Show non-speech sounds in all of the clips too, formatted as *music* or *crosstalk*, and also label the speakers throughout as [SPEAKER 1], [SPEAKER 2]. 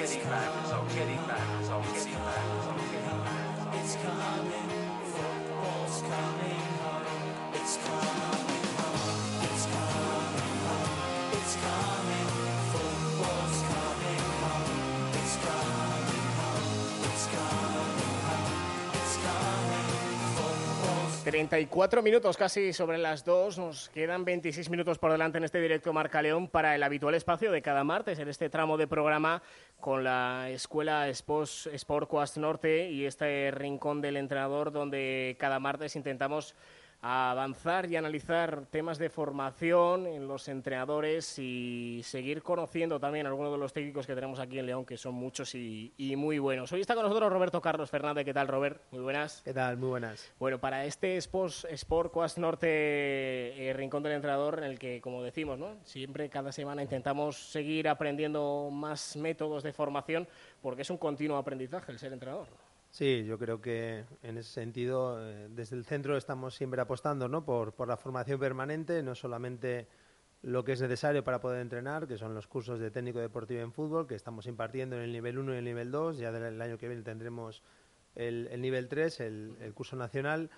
[SPEAKER 1] getting back, it's all getting back, it's all getting back, it's all getting back. It's coming,
[SPEAKER 2] 34 minutos casi sobre las 2. Nos quedan 26 minutos por delante en este directo Marca León para el habitual espacio de cada martes en este tramo de programa con la Escuela Sport Coast Norte y este rincón del entrenador donde cada martes intentamos avanzar y analizar temas de formación en los entrenadores y seguir conociendo también a algunos de los técnicos que tenemos aquí en León, que son muchos y, y muy buenos. Hoy está con nosotros Roberto Carlos Fernández. ¿Qué tal, Robert? Muy buenas.
[SPEAKER 3] ¿Qué tal? Muy buenas.
[SPEAKER 2] Bueno, para este Sports, Sport Coast Norte eh, Rincón del Entrenador, en el que, como decimos, ¿no? siempre cada semana intentamos seguir aprendiendo más métodos de formación, porque es un continuo aprendizaje el ser entrenador.
[SPEAKER 3] Sí, yo creo que en ese sentido, eh, desde el centro estamos siempre apostando ¿no? por, por la formación permanente, no solamente lo que es necesario para poder entrenar, que son los cursos de técnico deportivo en fútbol, que estamos impartiendo en el nivel 1 y el nivel 2, ya del año que viene tendremos el, el nivel 3, el, curso nacional,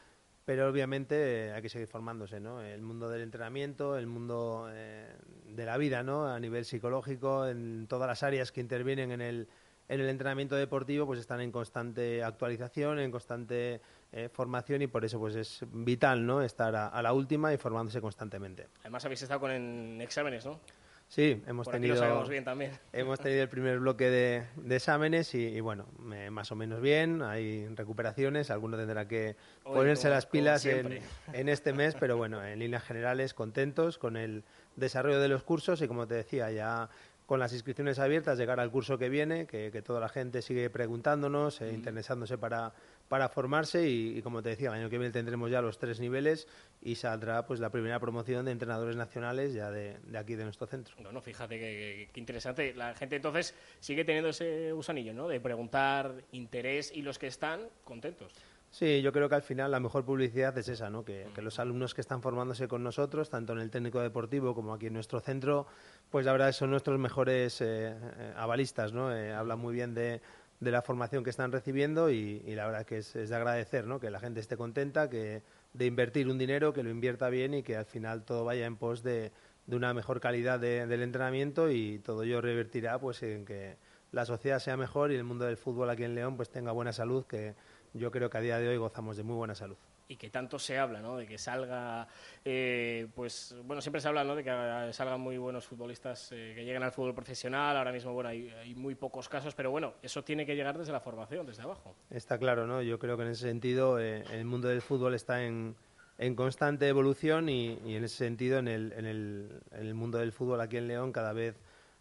[SPEAKER 3] pero obviamente eh, hay que seguir formándose, ¿no? El mundo del entrenamiento, el mundo eh, de la vida, ¿no? A nivel psicológico, en todas las áreas que intervienen en el, en el entrenamiento deportivo, pues están en constante actualización, en constante eh, formación y por eso pues es vital, ¿no? Estar a, a la última y formándose constantemente.
[SPEAKER 2] Además, habéis estado con en exámenes, ¿no?
[SPEAKER 3] Sí, hemos
[SPEAKER 2] Por
[SPEAKER 3] tenido
[SPEAKER 2] lo bien también. *laughs*
[SPEAKER 3] hemos tenido el primer bloque de, de exámenes y, y bueno, eh, más o menos bien, hay recuperaciones, alguno tendrá que
[SPEAKER 2] Hoy,
[SPEAKER 3] ponerse
[SPEAKER 2] como-
[SPEAKER 3] las pilas *laughs* en este mes, pero bueno, en líneas generales contentos con el desarrollo de los cursos y como te decía, ya con las inscripciones abiertas, llegar al curso que viene, que, que toda la gente sigue preguntándonos, eh, interesándose para, para formarse y, y como te decía, el año que viene tendremos ya los tres niveles y saldrá pues la primera promoción de entrenadores nacionales ya de, de aquí de nuestro centro.
[SPEAKER 2] No, no, fíjate que, que- que interesante. La gente entonces sigue teniendo ese gusanillo, ¿no? De preguntar interés y los que están contentos.
[SPEAKER 3] Sí, yo creo que al final la mejor publicidad es esa, ¿no? Que, que los alumnos que están formándose con nosotros, tanto en el técnico deportivo como aquí en nuestro centro, pues la verdad son nuestros mejores eh, eh, avalistas, ¿no? Eh, hablan muy bien de, la formación que están recibiendo y, la verdad que es, es de agradecer, ¿no? Que la gente esté contenta, que de invertir un dinero, que lo invierta bien y que al final todo vaya en pos de, de una mejor calidad de- del entrenamiento y todo ello revertirá pues en que la sociedad sea mejor y el mundo del fútbol aquí en León pues tenga buena salud, que yo creo que a día de hoy gozamos de muy buena salud.
[SPEAKER 2] Y que tanto se habla, ¿no? De que salga, eh, pues, bueno, siempre se habla, ¿no? De que salgan muy buenos futbolistas eh, que lleguen al fútbol profesional. Ahora mismo, bueno, hay, hay muy pocos casos, pero bueno, eso tiene que llegar desde la formación, desde abajo.
[SPEAKER 3] Está claro, ¿no? Yo creo que en ese sentido eh, el mundo del fútbol está en, en constante evolución y, y en ese sentido en el, en, el, en el mundo del fútbol aquí en León cada vez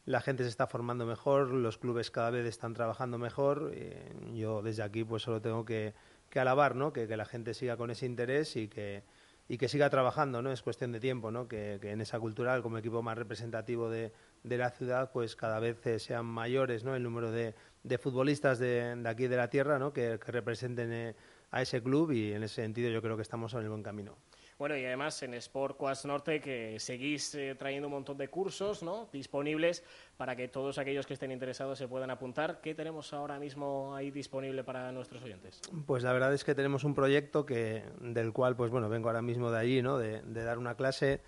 [SPEAKER 3] la gente se está formando mejor, los clubes cada vez están trabajando mejor. eh, yo desde aquí pues solo tengo que, que alabar, ¿no? Que, la gente siga con ese interés y que y que siga trabajando, ¿no? Es cuestión de tiempo, ¿no? Que, que en esa cultural, como equipo más representativo de, de la ciudad, pues cada vez eh, sean mayores, ¿no? El número de, de futbolistas de, de aquí de la tierra, ¿no? Que, que representen eh, a ese club y en ese sentido yo creo que estamos en el buen camino.
[SPEAKER 2] Bueno, y además en Sport Coast Norte que seguís eh, trayendo un montón de cursos ¿no? disponibles para que todos aquellos que estén interesados se puedan apuntar. ¿Qué tenemos ahora mismo ahí disponible para nuestros oyentes?
[SPEAKER 3] Pues la verdad es que tenemos un proyecto que del cual pues bueno vengo ahora mismo de allí, ¿no? De, de dar una clase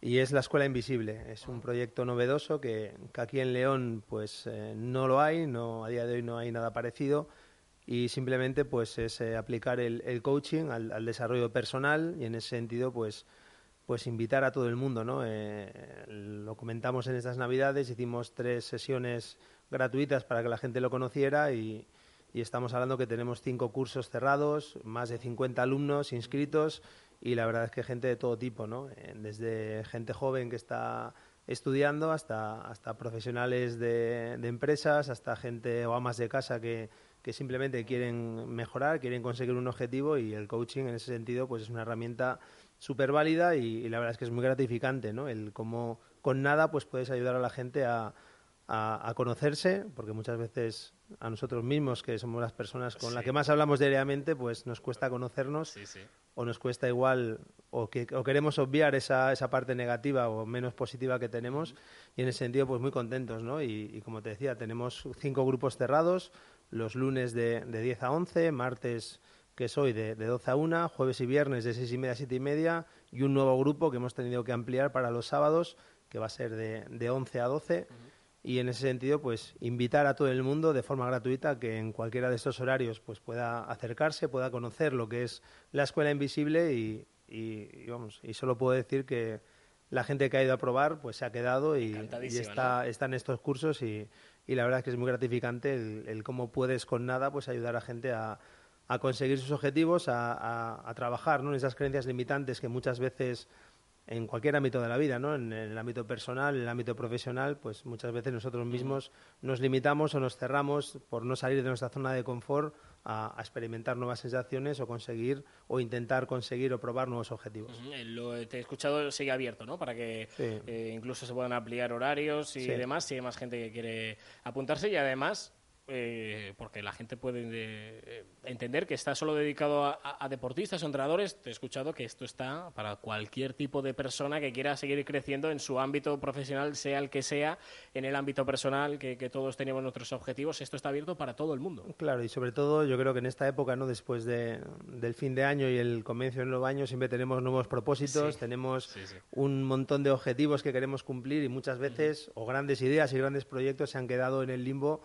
[SPEAKER 3] y es la Escuela Invisible. Es un proyecto novedoso que, que aquí en León pues eh, no lo hay, no a día de hoy no hay nada parecido y simplemente pues es eh, aplicar el, coaching al, desarrollo personal y en ese sentido pues pues invitar a todo el mundo, ¿no? Eh, lo comentamos en estas Navidades, hicimos tres sesiones gratuitas para que la gente lo conociera y, y estamos hablando que tenemos cinco cursos cerrados, más de 50 alumnos inscritos y la verdad es que gente de todo tipo, ¿no? Eh, desde gente joven que está estudiando hasta, hasta profesionales de, de empresas, hasta gente o amas de casa que, que simplemente quieren mejorar, quieren conseguir un objetivo y el coaching en ese sentido pues es una herramienta súper válida y, y la verdad es que es muy gratificante, ¿no? El cómo con nada pues puedes ayudar a la gente a, a, a conocerse, porque muchas veces a nosotros mismos, que somos las personas con las
[SPEAKER 2] Sí.
[SPEAKER 3] que más hablamos diariamente, pues nos cuesta conocernos
[SPEAKER 2] Sí, sí.
[SPEAKER 3] o nos cuesta igual o, que, o queremos obviar esa, esa parte negativa o menos positiva que tenemos y en ese sentido pues muy contentos, ¿no? Y, y como te decía, tenemos cinco grupos cerrados, los lunes de, de 10 a 11, martes que es hoy de, de 12 a 1, jueves y viernes de 6 y media a 7 y media y un nuevo grupo que hemos tenido que ampliar para los sábados que va a ser de, de 11 a 12 y en ese sentido pues invitar a todo el mundo de forma gratuita que en cualquiera de estos horarios pues pueda acercarse, pueda conocer lo que es la escuela invisible y, y, y vamos, y solo puedo decir que la gente que ha ido a probar pues se ha quedado y, está, está en estos cursos y, y la verdad es que es muy gratificante el, el cómo puedes con nada pues ayudar a gente a, a conseguir sus objetivos, a, a- a trabajar ¿no? en esas creencias limitantes que muchas veces en cualquier ámbito de la vida, ¿no? en el ámbito personal, en el ámbito profesional, pues muchas veces nosotros mismos nos limitamos o nos cerramos por no salir de nuestra zona de confort a, a experimentar nuevas sensaciones o conseguir o intentar conseguir o probar nuevos objetivos.
[SPEAKER 2] Lo te he escuchado sigue abierto, ¿no? Para que
[SPEAKER 3] Sí.
[SPEAKER 2] eh, incluso se puedan ampliar horarios y
[SPEAKER 3] Sí.
[SPEAKER 2] demás. Si hay más gente que quiere apuntarse y además, eh, porque la gente puede eh, entender que está solo dedicado a, a- a deportistas o entrenadores, te he escuchado que esto está para cualquier tipo de persona que quiera seguir creciendo en su ámbito profesional, sea el que sea, en el ámbito personal, que, que todos tenemos nuestros objetivos. Esto está abierto para todo el mundo.
[SPEAKER 3] Claro, y sobre todo yo creo que en esta época, ¿no? después de, del fin de año y el comienzo del nuevo año, siempre tenemos nuevos propósitos,
[SPEAKER 2] Sí.
[SPEAKER 3] tenemos
[SPEAKER 2] Sí, sí.
[SPEAKER 3] un montón de objetivos que queremos cumplir y muchas veces, o grandes ideas y grandes proyectos se han quedado en el limbo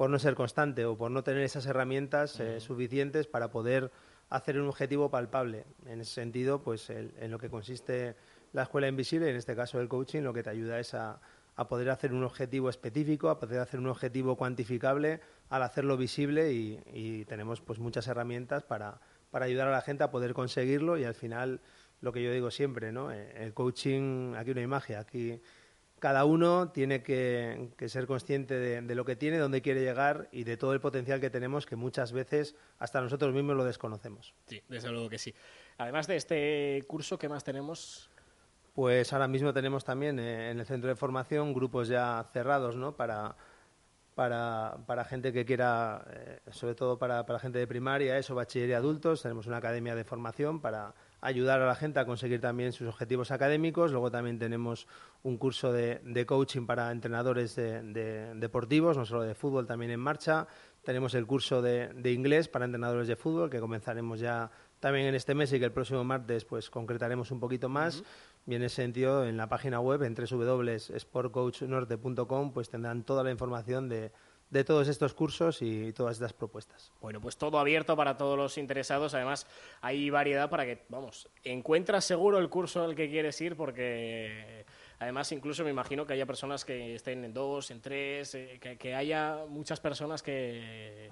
[SPEAKER 3] por no ser constante o por no tener esas herramientas eh, suficientes para poder hacer un objetivo palpable. En ese sentido, pues el- en lo que consiste la escuela invisible, en este caso el coaching, lo que te ayuda es a, a poder hacer un objetivo específico, a poder hacer un objetivo cuantificable, al hacerlo visible y, y tenemos pues muchas herramientas para, para ayudar a la gente a poder conseguirlo y al final lo que yo digo siempre, ¿no? Eh, El coaching, aquí no hay magia, aquí cada uno tiene que, que ser consciente de, de lo que tiene, dónde quiere llegar y de todo el potencial que tenemos que muchas veces hasta nosotros mismos lo desconocemos.
[SPEAKER 2] Sí, desde luego que sí. Además de este curso, ¿qué más tenemos?
[SPEAKER 3] Pues ahora mismo tenemos también eh, en el centro de formación grupos ya cerrados, ¿no? Para, para, para gente que quiera, eh, sobre todo para, para gente de primaria, eso, bachiller y adultos. Tenemos una academia de formación para ayudar a la gente a conseguir también sus objetivos académicos. Luego también tenemos un curso de, coaching para entrenadores de, de- deportivos, no solo de fútbol, también en marcha. Tenemos el curso de, de inglés para entrenadores de fútbol, que comenzaremos ya también en este mes y que el próximo martes pues concretaremos un poquito más. Y en ese sentido, en la página web, en www.sportcoachnorte.com, pues tendrán toda la información de, de todos estos cursos y todas estas propuestas.
[SPEAKER 2] Bueno, pues todo abierto para todos los interesados. Además, hay variedad para que, vamos, encuentras seguro el curso al que quieres ir porque... Además, incluso me imagino que haya personas que estén en dos, en tres, eh, que, que haya muchas personas que,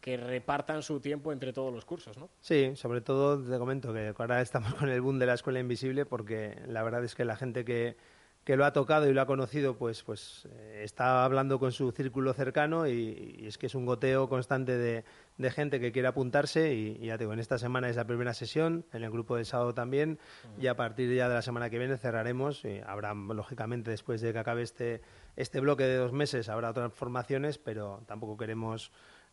[SPEAKER 2] que repartan su tiempo entre todos los cursos, ¿no?
[SPEAKER 3] Sí, sobre todo te comento que ahora estamos con el boom de la escuela invisible porque la verdad es que la gente que, que lo ha tocado y lo ha conocido pues, pues eh, está hablando con su círculo cercano y, es que es un goteo constante de, de gente que quiere apuntarse y, y ya te digo, en esta semana es la primera sesión, en el grupo del sábado también y a partir ya de la semana que viene cerraremos y habrá lógicamente después de que acabe este, este bloque de dos meses habrá otras formaciones pero tampoco queremos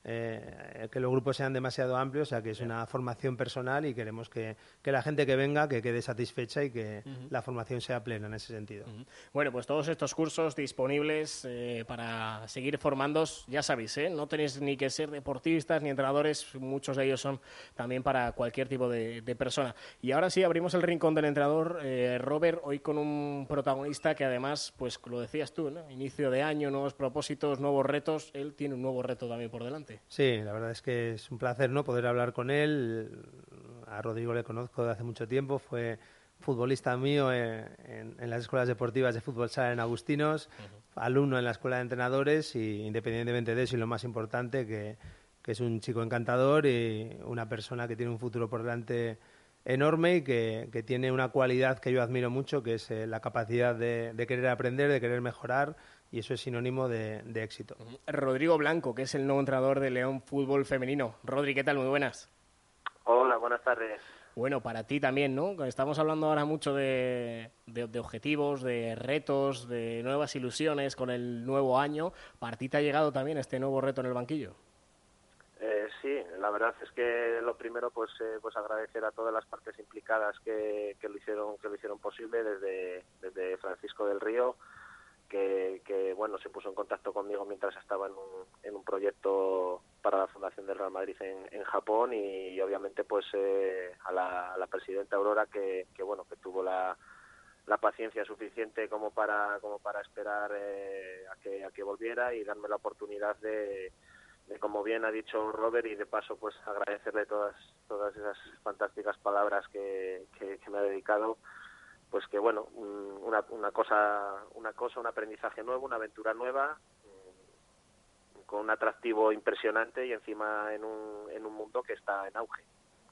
[SPEAKER 3] eh, que los grupos sean demasiado amplios, o sea que es una formación personal y queremos que, que la gente que venga que quede satisfecha y que la formación sea plena en ese sentido.
[SPEAKER 2] Bueno, pues todos estos cursos disponibles eh, para seguir formándos, ya sabéis, ¿eh? no tenéis ni que ser deportistas ni entrenadores, muchos de ellos son también para cualquier tipo de, de persona. Y ahora sí, abrimos el rincón del entrenador, eh, Robert, hoy con un protagonista que además, pues lo decías tú, ¿no? inicio de año, nuevos propósitos, nuevos retos, él tiene un nuevo reto también por delante.
[SPEAKER 3] Sí, la verdad es que es un placer no poder hablar con él. A Rodrigo le conozco de hace mucho tiempo, fue futbolista mío en, en las escuelas deportivas de fútbol sala en Agustinos, alumno en la escuela de entrenadores y independientemente de eso y lo más importante que, que es un chico encantador y una persona que tiene un futuro por delante enorme y que, que tiene una cualidad que yo admiro mucho, que es eh, la capacidad de, de querer aprender, de querer mejorar y eso es sinónimo de, de éxito.
[SPEAKER 2] Rodrigo Blanco, que es el nuevo entrenador de León Fútbol Femenino. Rodri, ¿qué tal? Muy buenas.
[SPEAKER 4] Hola, buenas tardes.
[SPEAKER 2] Bueno, para ti también, ¿no? Estamos hablando ahora mucho de, de- de objetivos, de retos, de nuevas ilusiones con el nuevo año. Para ti te ha llegado también este nuevo reto en el banquillo.
[SPEAKER 4] Eh, sí, la la verdad es que lo primero pues eh, pues agradecer a todas las partes implicadas que, que lo hicieron que lo hicieron posible desde, desde Francisco del Río que, que, bueno se puso en contacto conmigo mientras estaba en un, en un proyecto para la fundación del Real Madrid en, en Japón y, obviamente pues eh, a, la, presidenta Aurora que, que bueno que tuvo la, paciencia suficiente como para como para esperar eh, a que a que volviera y darme la oportunidad de como bien ha dicho Robert y de paso pues agradecerle todas todas esas fantásticas palabras que me ha dedicado pues que bueno una, una cosa una cosa un aprendizaje nuevo una aventura nueva mm, con un atractivo impresionante y encima en un, en un mundo que está en auge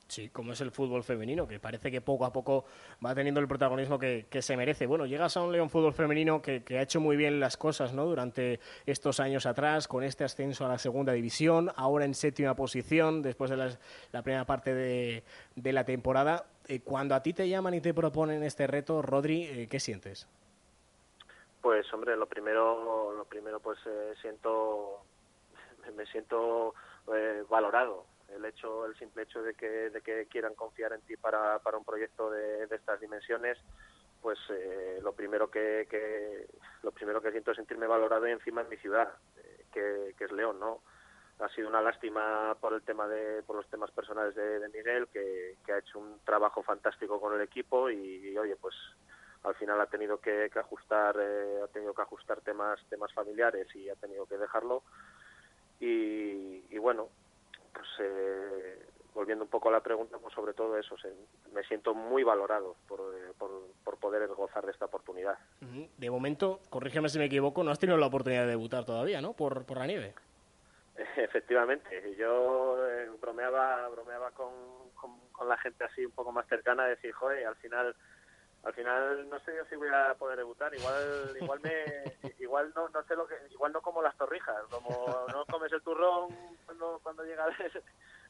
[SPEAKER 2] Sí, como es el fútbol femenino, que parece que poco a poco va teniendo el protagonismo que, que se merece. Bueno, llegas a un León Fútbol Femenino que, que, ha hecho muy bien las cosas ¿no? durante estos años atrás, con este ascenso a la segunda división, ahora en séptima posición, después de las, la primera parte de, de la temporada. Eh, cuando a ti te llaman y te proponen este reto, Rodri, eh, ¿qué sientes?
[SPEAKER 4] Pues, hombre, lo primero, lo primero pues eh, siento, *laughs* me siento valorado el hecho el simple hecho de que, de que quieran confiar en ti para, para un proyecto de, de estas dimensiones pues eh, lo primero que, que, lo primero que siento es sentirme valorado encima en mi ciudad eh, que, que, es León no ha sido una lástima por el tema de por los temas personales de, de Miguel que, que, ha hecho un trabajo fantástico con el equipo y, oye pues al final ha tenido que, ajustar eh, ha tenido que ajustar temas temas familiares y ha tenido que dejarlo. Y bueno pues eh, volviendo un poco a la pregunta, pues sobre todo eso, se, me siento muy valorado por, eh, por, por, poder gozar de esta oportunidad.
[SPEAKER 2] De momento, corrígeme si me equivoco, no has tenido la oportunidad de debutar todavía, ¿no? Por, por la nieve. *laughs*
[SPEAKER 4] Efectivamente, yo eh, bromeaba, bromeaba con, con, con, la gente así un poco más cercana, decir, joder, al final al final no sé yo si voy a poder debutar igual igual me *laughs* igual no no sé lo que igual no como las torrijas como no comes el turrón cuando cuando llega el,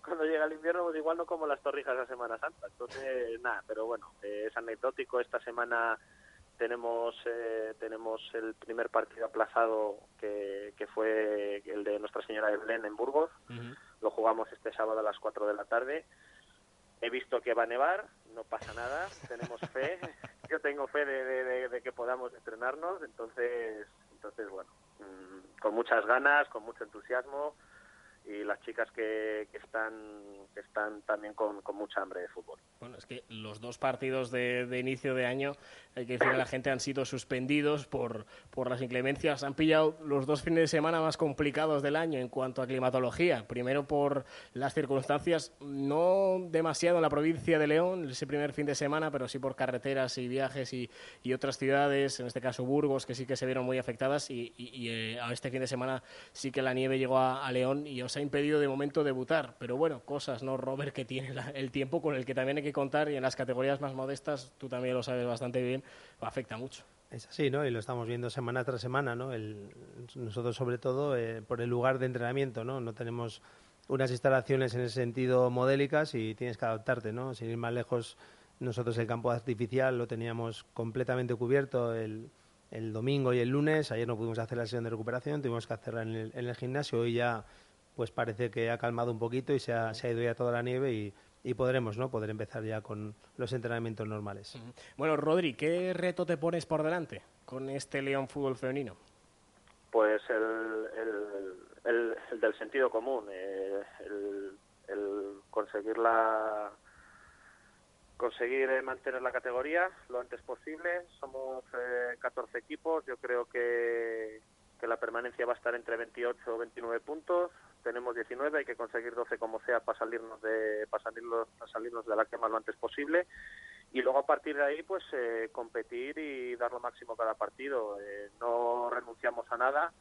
[SPEAKER 4] cuando llega el invierno pues igual no como las torrijas la semana santa. Entonces nada pero bueno eh, es anecdótico esta semana tenemos eh, tenemos el primer partido aplazado que, que fue el de Nuestra Señora de Belén en Burgos. Uh -huh. lo jugamos este sábado a las 4 de la tarde he visto que va a nevar, no pasa nada, tenemos fe, *laughs* yo tengo fe de, de, de, que podamos entrenarnos, entonces, entonces bueno, mmm, con muchas ganas, con mucho entusiasmo y las chicas que, que están que están también con, con, mucha hambre de fútbol.
[SPEAKER 2] Bueno, es que los dos partidos de, de inicio de año, hay que decir a la gente, han sido suspendidos por, por las inclemencias. Han pillado los dos fines de semana más complicados del año en cuanto a climatología. Primero por las circunstancias, no demasiado en la provincia de León, ese primer fin de semana, pero sí por carreteras y viajes y, y otras ciudades, en este caso Burgos, que sí que se vieron muy afectadas. Y, y, y eh, a este fin de semana sí que la nieve llegó a, a León y os ha impedido de momento debutar. Pero bueno, cosas, ¿no, Robert? Que tiene la, el tiempo con el que también hay que contar y en las categorías más modestas, tú también lo sabes bastante bien, afecta mucho.
[SPEAKER 3] Es así, ¿no? Y lo estamos viendo semana tras semana, ¿no? El, nosotros, sobre todo, eh, por el lugar de entrenamiento, ¿no? No tenemos unas instalaciones en ese sentido modélicas y tienes que adaptarte, ¿no? Sin ir más lejos, nosotros el campo artificial lo teníamos completamente cubierto el, el domingo y el lunes. Ayer no pudimos hacer la sesión de recuperación, tuvimos que hacerla en el, gimnasio y ya pues parece que ha calmado un poquito y se ha, se ha ido ya toda la nieve y, y podremos no poder empezar ya con los entrenamientos normales.
[SPEAKER 2] Bueno, Rodri, ¿qué reto te pones por delante con este León Fútbol Femenino?
[SPEAKER 4] Pues el, el, el, el del sentido común, eh, el, el conseguir la conseguir eh, mantener la categoría lo antes posible. Somos eh, 14 equipos, yo creo que, que la permanencia va a estar entre 28 o 29 puntos tenemos 19, hay que conseguir 12 como sea para salirnos de para salirnos, para salirnos de la quema lo antes posible y luego a partir de ahí pues eh, competir y dar lo máximo cada partido. Eh, no renunciamos a nada.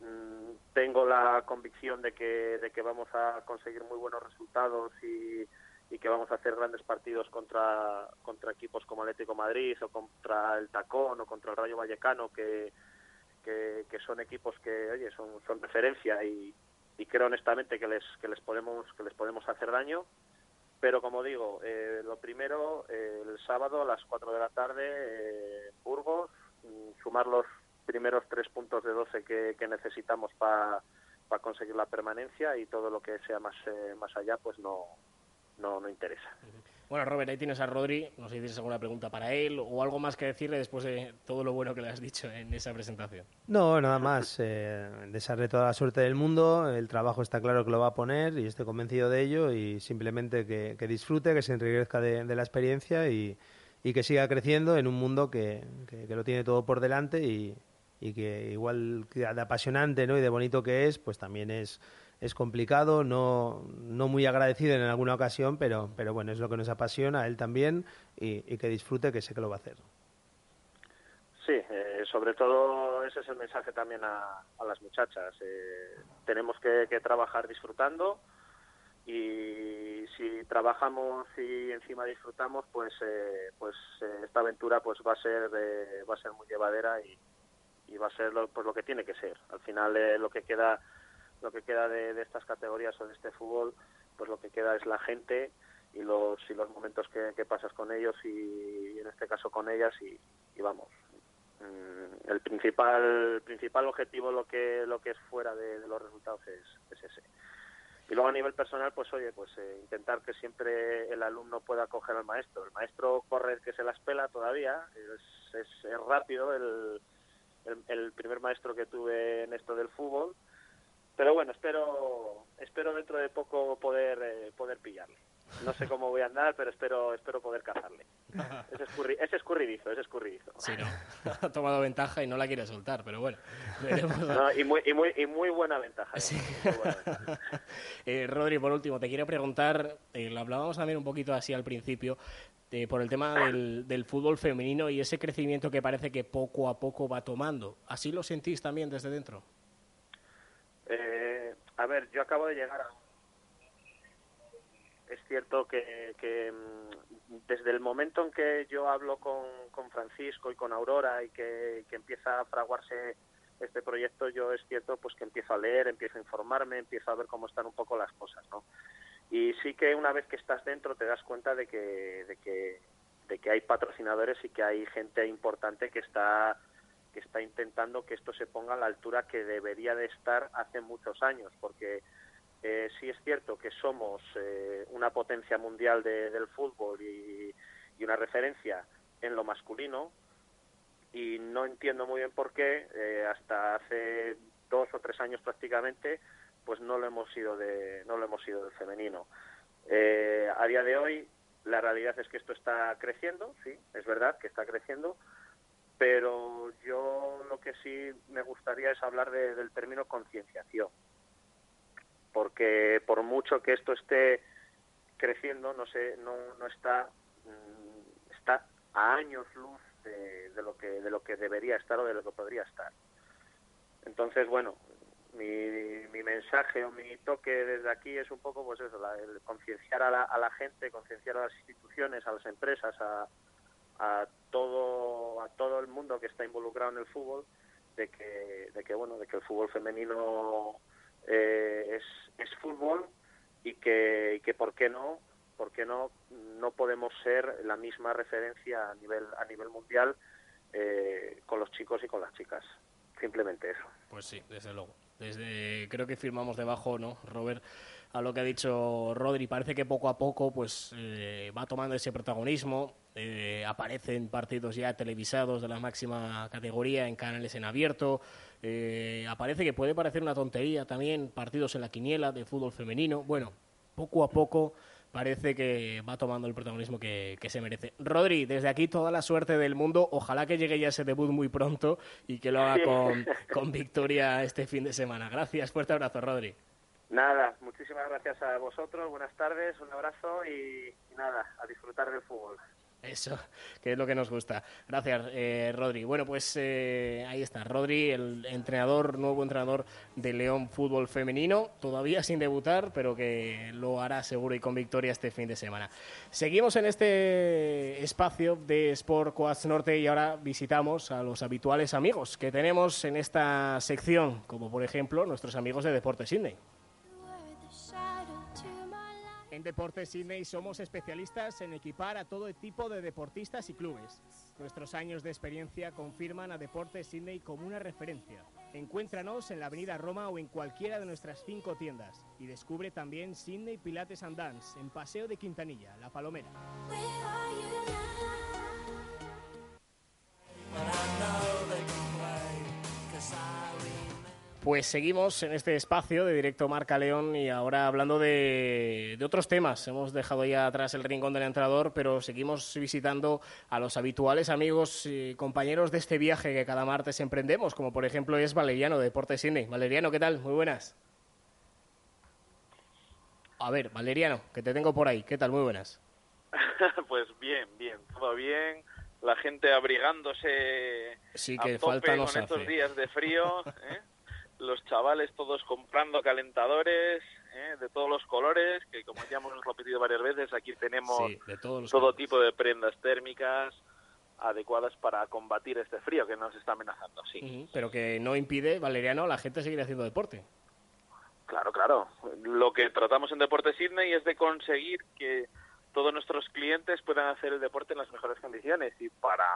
[SPEAKER 4] Mm, tengo la convicción de que de que vamos a conseguir muy buenos resultados y y que vamos a hacer grandes partidos contra contra equipos como Atlético Madrid o contra el Tacón o contra el Rayo Vallecano que que, que son equipos que oye son son referencia y, y creo honestamente que les que les podemos que les podemos hacer daño pero como digo eh, lo primero eh, el sábado a las 4 de la tarde eh, Burgos mm, sumar los primeros tres puntos de 12 que, que necesitamos para para conseguir la permanencia y todo lo que sea más eh, más allá pues no no, no interesa.
[SPEAKER 2] Bueno, Robert, ahí tienes a Rodri. No sé si tienes alguna pregunta para él o algo más que decirle después de todo lo bueno que le has dicho en esa presentación.
[SPEAKER 3] No, nada más. Eh, desearle toda la suerte del mundo. El trabajo está claro que lo va a poner y estoy convencido de ello. Y simplemente que, disfrute, que se enriquezca de, la experiencia y, que siga creciendo en un mundo que, que, lo tiene todo por delante y, y que igual de apasionante ¿no? y de bonito que es, pues también es es complicado, no, no muy agradecido en alguna ocasión, pero, pero bueno, es lo que nos apasiona, él también, y, que disfrute, que sé que lo va a hacer.
[SPEAKER 4] Sí, eh, sobre todo ese es el mensaje también a, a las muchachas. Eh, tenemos que, trabajar disfrutando y si trabajamos y encima disfrutamos, pues eh, pues esta aventura pues va a ser va a ser muy llevadera y, va a ser lo, pues lo que tiene que ser. Al final lo que queda lo que queda de, estas categorías o de este fútbol, pues lo que queda es la gente y los y los momentos que, pasas con ellos y, en este caso con ellas y, vamos. Mm, el principal principal objetivo lo que lo que es fuera de, los resultados es, es, ese. Y luego a nivel personal pues oye pues eh, intentar que siempre el alumno pueda coger al maestro. El maestro corre que se las pela todavía es, es, rápido. El, el primer maestro que tuve en esto del fútbol pero bueno, espero espero dentro de poco poder eh, poder pillarle. No sé cómo voy a andar, pero espero espero poder cazarle. *laughs* Es, escurridizo, es escurridizo.
[SPEAKER 2] Sí, no. ha tomado ventaja y no la quiere soltar, pero bueno.
[SPEAKER 4] y, muy, y, muy, y muy buena ventaja.
[SPEAKER 2] Sí. *laughs* eh, Rodri, por último, te quiero preguntar, eh, lo hablábamos también un poquito así al principio, eh, por el tema del, del fútbol femenino y ese crecimiento que parece que poco a poco va tomando. ¿Así lo sentís también desde dentro?
[SPEAKER 4] Eh, a ver, yo acabo de llegar. Es cierto que, mm, desde el momento en que yo hablo con, Francisco y con Aurora y que, empieza a fraguarse este proyecto, yo es cierto pues que empiezo a leer, empiezo a informarme, empiezo a ver cómo están un poco las cosas, ¿no? Y sí que una vez que estás dentro te das cuenta de que, de que, de que hay patrocinadores y que hay gente importante que está que está intentando que esto se ponga a la altura que debería de estar hace muchos años, porque eh, sí es cierto que somos eh, una potencia mundial del fútbol y, una referencia en lo masculino, y no entiendo muy bien por qué eh, hasta hace dos o tres años prácticamente pues no lo hemos sido de no lo hemos sido del femenino. A día de hoy la realidad es que esto está creciendo sí es verdad que está creciendo pero yo lo que sí me gustaría es hablar del término concienciación, porque por mucho que esto esté creciendo, no sé, no, no está mm, está a años luz de, lo que de lo que debería estar o de lo que podría estar. Entonces, bueno, mi, mi mensaje o mi toque desde aquí es un poco, pues eso, el concienciar a la, a la gente, concienciar a las instituciones, a las empresas, a, a todo a todo el mundo que está involucrado en el fútbol de que de que bueno de que el fútbol femenino eh, es, es fútbol y que, y que por qué no por qué no no podemos ser la misma referencia a nivel a nivel mundial eh, con los chicos y con las chicas simplemente eso
[SPEAKER 2] pues sí desde luego desde creo que firmamos debajo no Robert a lo que ha dicho Rodri. Parece que poco a poco pues eh, va tomando ese protagonismo. Eh, aparecen partidos ya televisados de la máxima categoría en canales en abierto. Eh, aparece que puede parecer una tontería también partidos en la quiniela de fútbol femenino. Bueno, poco a poco parece que va tomando el protagonismo que, se merece. Rodri, desde aquí toda la suerte del mundo. Ojalá que llegue ya ese debut muy pronto y que lo haga con, *laughs* con victoria este fin de semana. Gracias, fuerte abrazo, Rodri.
[SPEAKER 4] Nada, muchísimas gracias a vosotros, buenas tardes, un abrazo y, nada, a disfrutar del fútbol.
[SPEAKER 2] Eso, que es lo que nos gusta. Gracias, eh, Rodri. Bueno, pues eh, ahí está, Rodri, el entrenador, nuevo entrenador de León Fútbol Femenino, todavía sin debutar, pero que lo hará seguro y con victoria este fin de semana. Seguimos en este espacio de Sport Coast Norte y ahora visitamos a los habituales amigos que tenemos en esta sección, como por ejemplo nuestros amigos de Deportes Sydney. En Deportes Sydney somos especialistas en equipar a todo tipo de deportistas y clubes. Nuestros años de experiencia confirman a Deportes Sydney como una referencia. Encuéntranos en la Avenida Roma o en cualquiera de nuestras cinco tiendas y descubre también Sydney Pilates and Dance en Paseo de Quintanilla, La Palomera. Pues seguimos en este espacio de Directo Marca León y ahora hablando de, de, otros temas. Hemos dejado ya atrás el rincón del entrenador, pero seguimos visitando a los habituales amigos y compañeros de este viaje que cada martes emprendemos, como por ejemplo es Valeriano de Deportes Cine. Valeriano, ¿qué tal? Muy buenas. A ver, Valeriano, que te tengo por ahí. ¿Qué tal? Muy buenas. *laughs*
[SPEAKER 5] pues bien, bien, todo bien. La gente abrigándose
[SPEAKER 2] sí, que
[SPEAKER 5] a tope
[SPEAKER 2] falta nos
[SPEAKER 5] con estos días de frío. ¿eh? Los chavales todos comprando calentadores ¿eh? de todos los colores, que como ya hemos repetido varias veces, aquí tenemos
[SPEAKER 2] Sí, de todos
[SPEAKER 5] todo
[SPEAKER 2] colores.
[SPEAKER 5] tipo de prendas térmicas adecuadas para combatir este frío que nos está amenazando, sí.
[SPEAKER 2] Pero que no impide, Valeriano, la gente seguir haciendo deporte.
[SPEAKER 5] Claro, claro. Lo que tratamos en Deporte Sydney es de conseguir que todos nuestros clientes puedan hacer el deporte en las mejores condiciones. Y para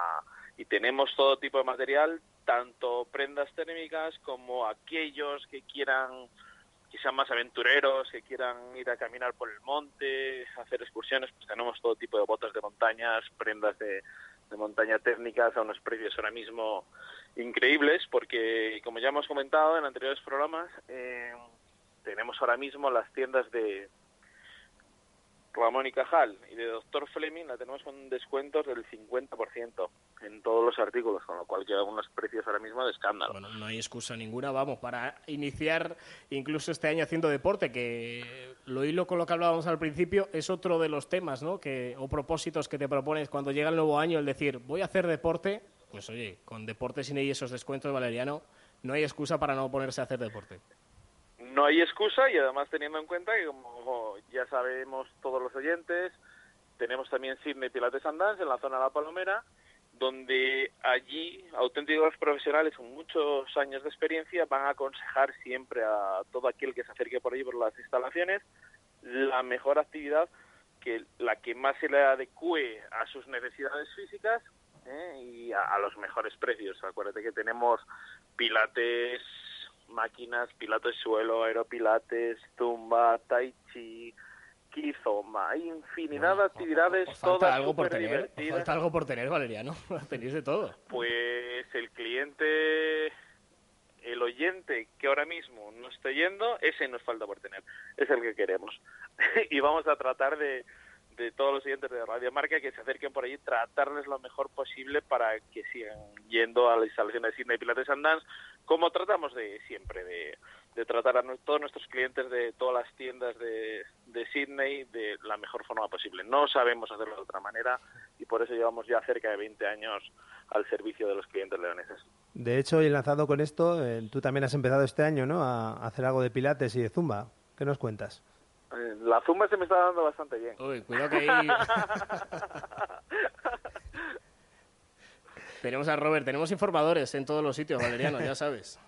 [SPEAKER 5] y tenemos todo tipo de material, tanto prendas térmicas como aquellos que quieran sean más aventureros, que quieran ir a caminar por el monte, hacer excursiones, pues tenemos todo tipo de botas de montañas, prendas de, de montaña técnicas a unos precios ahora mismo increíbles, porque como ya hemos comentado en anteriores programas, eh, tenemos ahora mismo las tiendas de Ramón y Cajal y de Doctor Fleming la tenemos con descuentos del 50% en todos los artículos, con lo cual quedan unos precios ahora mismo de escándalo.
[SPEAKER 2] Bueno, no hay excusa ninguna, vamos, para iniciar incluso este año haciendo deporte, que lo hilo con lo que hablábamos al principio, es otro de los temas, ¿no? Que, o propósitos que te propones cuando llega el nuevo año, el decir, voy a hacer deporte, pues oye, con deporte sin esos descuentos, Valeriano, no hay excusa para no ponerse a hacer deporte.
[SPEAKER 5] No hay excusa y además teniendo en cuenta que como ya sabemos todos los oyentes, tenemos también Sydney Pilates and Dance en la zona de la Palomera, donde allí auténticos profesionales con muchos años de experiencia van a aconsejar siempre a todo aquel que se acerque por allí por las instalaciones la mejor actividad que la que más se le adecue a sus necesidades físicas ¿eh? y a, a los mejores precios. Acuérdate que tenemos pilates, máquinas, pilates suelo, aeropilates, tumba, tai chi, kizomba, hay infinidad de actividades,
[SPEAKER 2] Os falta
[SPEAKER 5] todas
[SPEAKER 2] algo por tener, os falta algo por tener, Valeriano, *laughs* tenéis de todo.
[SPEAKER 5] Pues el cliente, el oyente que ahora mismo no esté yendo, ese nos falta por tener, es el que queremos. *laughs* y vamos a tratar de, de todos los oyentes de Radio Marca que se acerquen por allí, tratarles lo mejor posible para que sigan yendo a la instalación de Sydney Pilates and Dance, como tratamos de siempre, de, de tratar a todos nuestros clientes de todas las tiendas de, de Sydney de la mejor forma posible. No sabemos hacerlo de otra manera y por eso llevamos ya cerca de 20 años al servicio de los clientes leoneses.
[SPEAKER 3] De hecho, y enlazado con esto, eh, tú también has empezado este año, ¿no? A hacer algo de pilates y de zumba. ¿Qué nos cuentas?
[SPEAKER 5] Eh, La zumba se me está dando bastante bien.
[SPEAKER 2] Uy, cuidado que ahí... *laughs* tenemos a Robert, tenemos informadores en todos los sitios, Valeriano, ya sabes.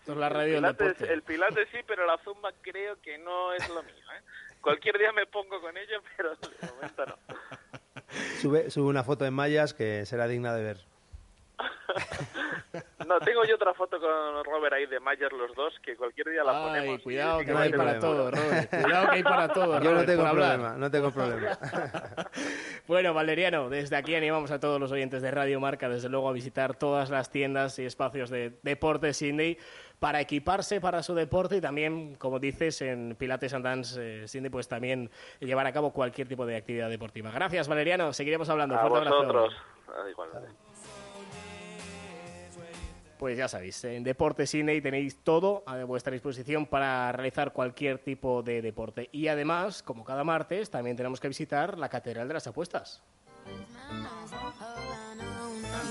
[SPEAKER 2] Esto es la radio
[SPEAKER 5] el,
[SPEAKER 2] del
[SPEAKER 5] pilates,
[SPEAKER 2] deporte.
[SPEAKER 5] el pilates sí, pero la zumba creo que no es lo mío. ¿eh? Cualquier día me pongo con ello, pero de momento no. *laughs*
[SPEAKER 3] Sube, sube una foto en mallas que será digna de ver. *laughs*
[SPEAKER 5] No, tengo yo otra foto con Robert ahí de Mayer los dos, que cualquier día la
[SPEAKER 2] Ay,
[SPEAKER 5] ponemos.
[SPEAKER 2] cuidado que
[SPEAKER 3] no
[SPEAKER 2] hay para todo, Robert. Cuidado que hay para todo,
[SPEAKER 3] Yo no tengo problema, no tengo problema. *laughs*
[SPEAKER 2] Bueno, Valeriano, desde aquí animamos a todos los oyentes de Radio Marca, desde luego, a visitar todas las tiendas y espacios de deporte Sydney para equiparse para su deporte y también, como dices, en Pilates and Dance eh, Sydney, pues también llevar a cabo cualquier tipo de actividad deportiva. Gracias, Valeriano. Seguiremos hablando.
[SPEAKER 5] A
[SPEAKER 2] Fuerte abrazo.
[SPEAKER 5] vosotros. Ah, igualmente.
[SPEAKER 2] Pues ya sabéis, en Deporte Cine tenéis todo a vuestra disposición para realizar cualquier tipo de deporte. Y además, como cada martes, también tenemos que visitar la Catedral de las Apuestas.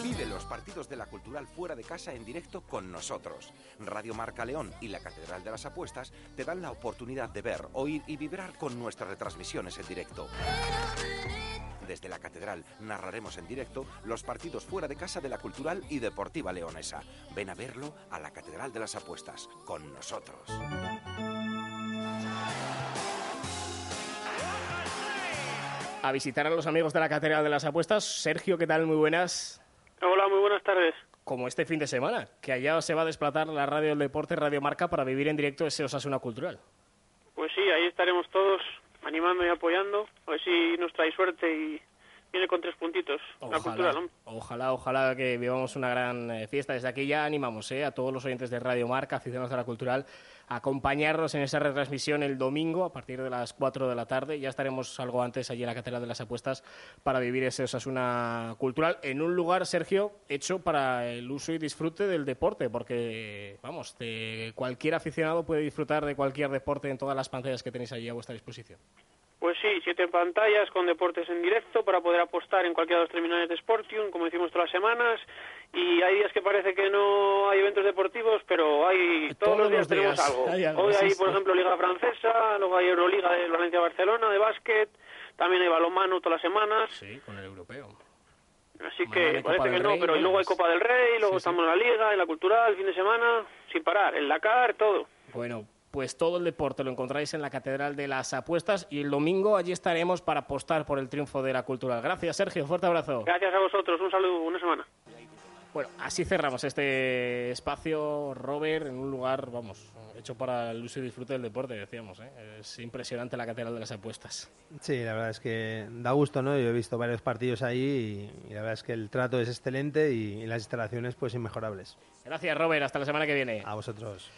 [SPEAKER 6] Vive los partidos de la Cultural fuera de casa en directo con nosotros. Radio Marca León y la Catedral de las Apuestas te dan la oportunidad de ver, oír y vibrar con nuestras retransmisiones en directo. Desde la Catedral narraremos en directo los partidos fuera de casa de la Cultural y Deportiva Leonesa. Ven a verlo a la Catedral de las Apuestas con nosotros.
[SPEAKER 2] a visitar a los amigos de la Catedral de las Apuestas. Sergio, ¿qué tal? Muy buenas.
[SPEAKER 7] Hola, muy buenas tardes.
[SPEAKER 2] Como este fin de semana, que allá se va a desplazar la Radio del Deporte, Radio Marca, para vivir en directo ese Osasuna Cultural.
[SPEAKER 7] Pues sí, ahí estaremos todos animando y apoyando. A ver si nos trae suerte y viene con tres puntitos. La cultural, ¿no?
[SPEAKER 2] ojalá, ojalá que vivamos una gran eh, fiesta. Desde aquí ya animamos eh, a todos los oyentes de Radio Marca, aficionados de la cultural, a acompañarnos en esa retransmisión el domingo a partir de las 4 de la tarde. Ya estaremos algo antes allí en la Catedral de las Apuestas para vivir ese Osasuna cultural en un lugar, Sergio, hecho para el uso y disfrute del deporte, porque, vamos, de cualquier aficionado puede disfrutar de cualquier deporte en todas las pantallas que tenéis allí a vuestra disposición.
[SPEAKER 7] Pues sí, siete pantallas con deportes en directo para poder apostar en cualquiera de los terminales de Sportium, como decimos todas las semanas. Y hay días que parece que no hay eventos deportivos, pero hay todos, los días, tenemos algo.
[SPEAKER 2] hay algo,
[SPEAKER 7] Hoy hay, por ejemplo, Liga Francesa, luego hay Euroliga de Valencia-Barcelona, de básquet, también hay balonmano todas las semanas.
[SPEAKER 2] Sí, con el europeo.
[SPEAKER 7] Así
[SPEAKER 2] Mañana
[SPEAKER 7] que
[SPEAKER 2] Copa
[SPEAKER 7] parece que
[SPEAKER 2] del
[SPEAKER 7] no,
[SPEAKER 2] Rey,
[SPEAKER 7] pero y luego hay
[SPEAKER 2] pues.
[SPEAKER 7] Copa del Rey, luego
[SPEAKER 2] Sí, sí.
[SPEAKER 7] estamos en la Liga, en la Cultural, el fin de semana, sin parar, el Dakar, todo.
[SPEAKER 2] Bueno, pues todo el deporte lo encontráis en la Catedral de las Apuestas y el domingo allí estaremos para apostar por el triunfo de la cultural. Gracias, Sergio. Fuerte abrazo.
[SPEAKER 7] Gracias a vosotros, un saludo, una semana.
[SPEAKER 2] Bueno, así cerramos este espacio, Robert, en un lugar, vamos, hecho para el uso y disfrute del deporte, decíamos. ¿eh? Es impresionante la Catedral de las Apuestas.
[SPEAKER 3] Sí, la verdad es que da gusto, ¿no? Yo he visto varios partidos ahí y, y la verdad es que el trato es excelente y, y las instalaciones pues inmejorables.
[SPEAKER 2] Gracias, Robert. Hasta la semana que viene.
[SPEAKER 3] A vosotros.